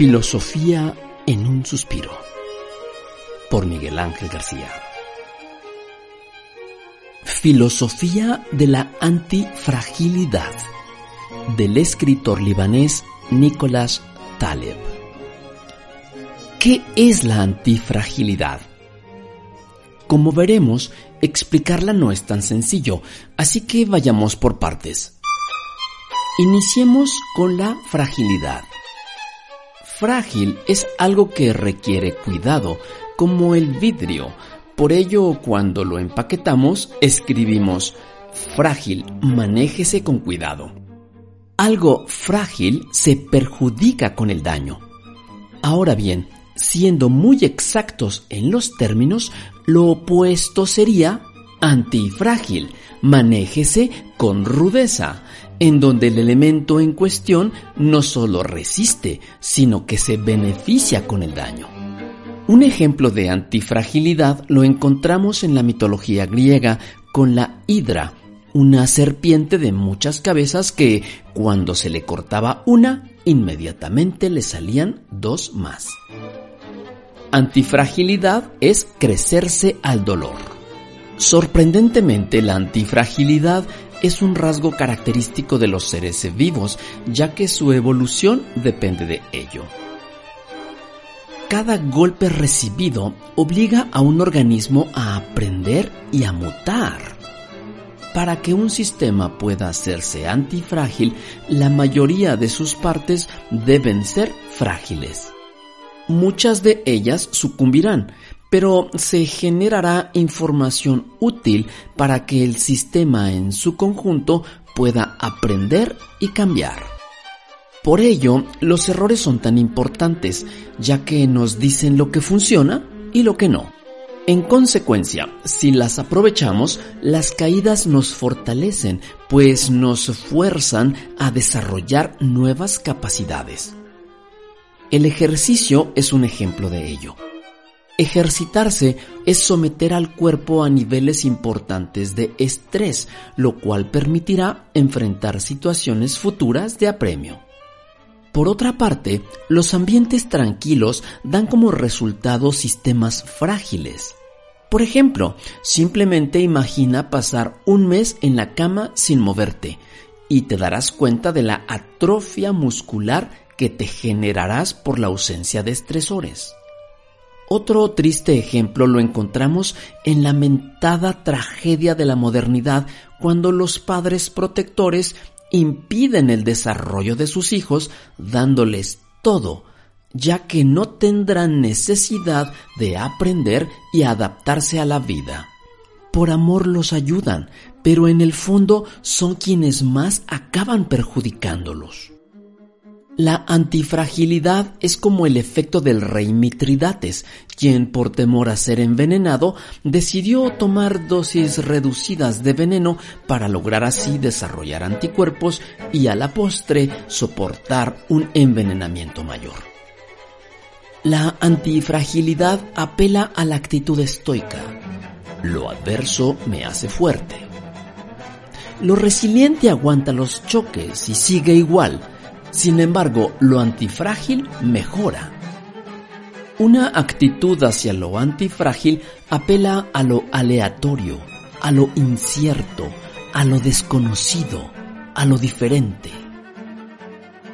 Filosofía en un suspiro. Por Miguel Ángel García. Filosofía de la antifragilidad. Del escritor libanés Nicolás Taleb. ¿Qué es la antifragilidad? Como veremos, explicarla no es tan sencillo, así que vayamos por partes. Iniciemos con la fragilidad. Frágil es algo que requiere cuidado, como el vidrio. Por ello, cuando lo empaquetamos, escribimos frágil, manéjese con cuidado. Algo frágil se perjudica con el daño. Ahora bien, siendo muy exactos en los términos, lo opuesto sería antifrágil, manéjese con rudeza en donde el elemento en cuestión no solo resiste, sino que se beneficia con el daño. Un ejemplo de antifragilidad lo encontramos en la mitología griega con la hidra, una serpiente de muchas cabezas que, cuando se le cortaba una, inmediatamente le salían dos más. Antifragilidad es crecerse al dolor. Sorprendentemente, la antifragilidad es un rasgo característico de los seres vivos, ya que su evolución depende de ello. Cada golpe recibido obliga a un organismo a aprender y a mutar. Para que un sistema pueda hacerse antifrágil, la mayoría de sus partes deben ser frágiles. Muchas de ellas sucumbirán, pero se generará información útil para que el sistema en su conjunto pueda aprender y cambiar. Por ello, los errores son tan importantes, ya que nos dicen lo que funciona y lo que no. En consecuencia, si las aprovechamos, las caídas nos fortalecen, pues nos fuerzan a desarrollar nuevas capacidades. El ejercicio es un ejemplo de ello. Ejercitarse es someter al cuerpo a niveles importantes de estrés, lo cual permitirá enfrentar situaciones futuras de apremio. Por otra parte, los ambientes tranquilos dan como resultado sistemas frágiles. Por ejemplo, simplemente imagina pasar un mes en la cama sin moverte y te darás cuenta de la atrofia muscular que te generarás por la ausencia de estresores. Otro triste ejemplo lo encontramos en la mentada tragedia de la modernidad cuando los padres protectores impiden el desarrollo de sus hijos dándoles todo, ya que no tendrán necesidad de aprender y adaptarse a la vida. Por amor los ayudan, pero en el fondo son quienes más acaban perjudicándolos. La antifragilidad es como el efecto del rey Mitridates, quien por temor a ser envenenado decidió tomar dosis reducidas de veneno para lograr así desarrollar anticuerpos y a la postre soportar un envenenamiento mayor. La antifragilidad apela a la actitud estoica. Lo adverso me hace fuerte. Lo resiliente aguanta los choques y sigue igual sin embargo, lo antifrágil mejora. Una actitud hacia lo antifrágil apela a lo aleatorio, a lo incierto, a lo desconocido, a lo diferente.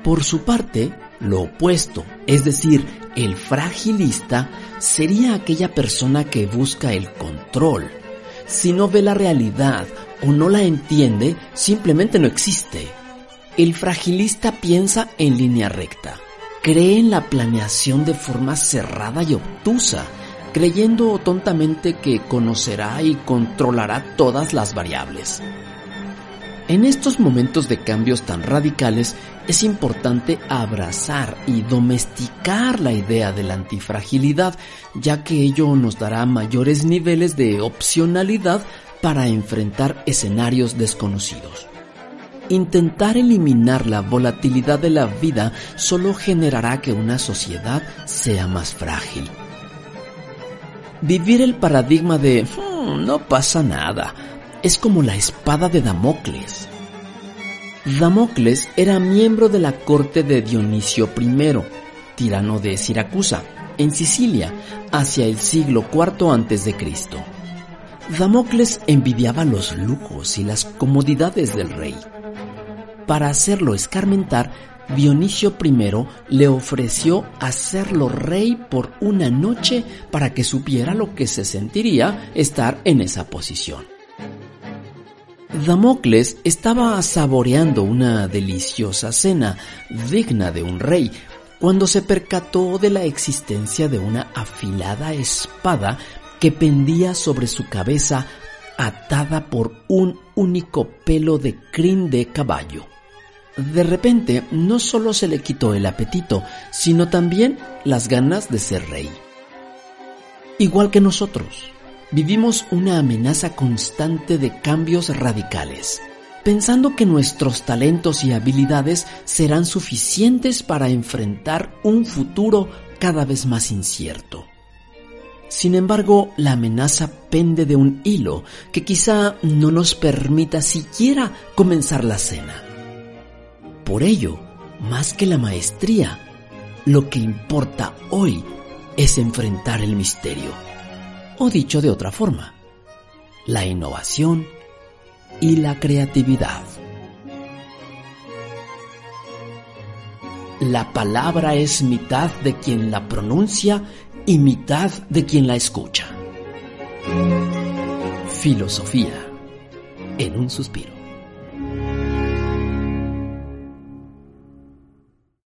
Por su parte, lo opuesto, es decir, el fragilista, sería aquella persona que busca el control. Si no ve la realidad o no la entiende, simplemente no existe. El fragilista piensa en línea recta, cree en la planeación de forma cerrada y obtusa, creyendo tontamente que conocerá y controlará todas las variables. En estos momentos de cambios tan radicales es importante abrazar y domesticar la idea de la antifragilidad, ya que ello nos dará mayores niveles de opcionalidad para enfrentar escenarios desconocidos. Intentar eliminar la volatilidad de la vida solo generará que una sociedad sea más frágil. Vivir el paradigma de hmm, no pasa nada es como la espada de Damocles. Damocles era miembro de la corte de Dionisio I, tirano de Siracusa, en Sicilia, hacia el siglo IV a.C. Damocles envidiaba los lujos y las comodidades del rey. Para hacerlo escarmentar, Dionisio I le ofreció hacerlo rey por una noche para que supiera lo que se sentiría estar en esa posición. Damocles estaba saboreando una deliciosa cena digna de un rey cuando se percató de la existencia de una afilada espada que pendía sobre su cabeza atada por un único pelo de crin de caballo. De repente, no solo se le quitó el apetito, sino también las ganas de ser rey. Igual que nosotros, vivimos una amenaza constante de cambios radicales, pensando que nuestros talentos y habilidades serán suficientes para enfrentar un futuro cada vez más incierto. Sin embargo, la amenaza pende de un hilo que quizá no nos permita siquiera comenzar la cena. Por ello, más que la maestría, lo que importa hoy es enfrentar el misterio. O dicho de otra forma, la innovación y la creatividad. La palabra es mitad de quien la pronuncia y mitad de quien la escucha. Filosofía en un suspiro.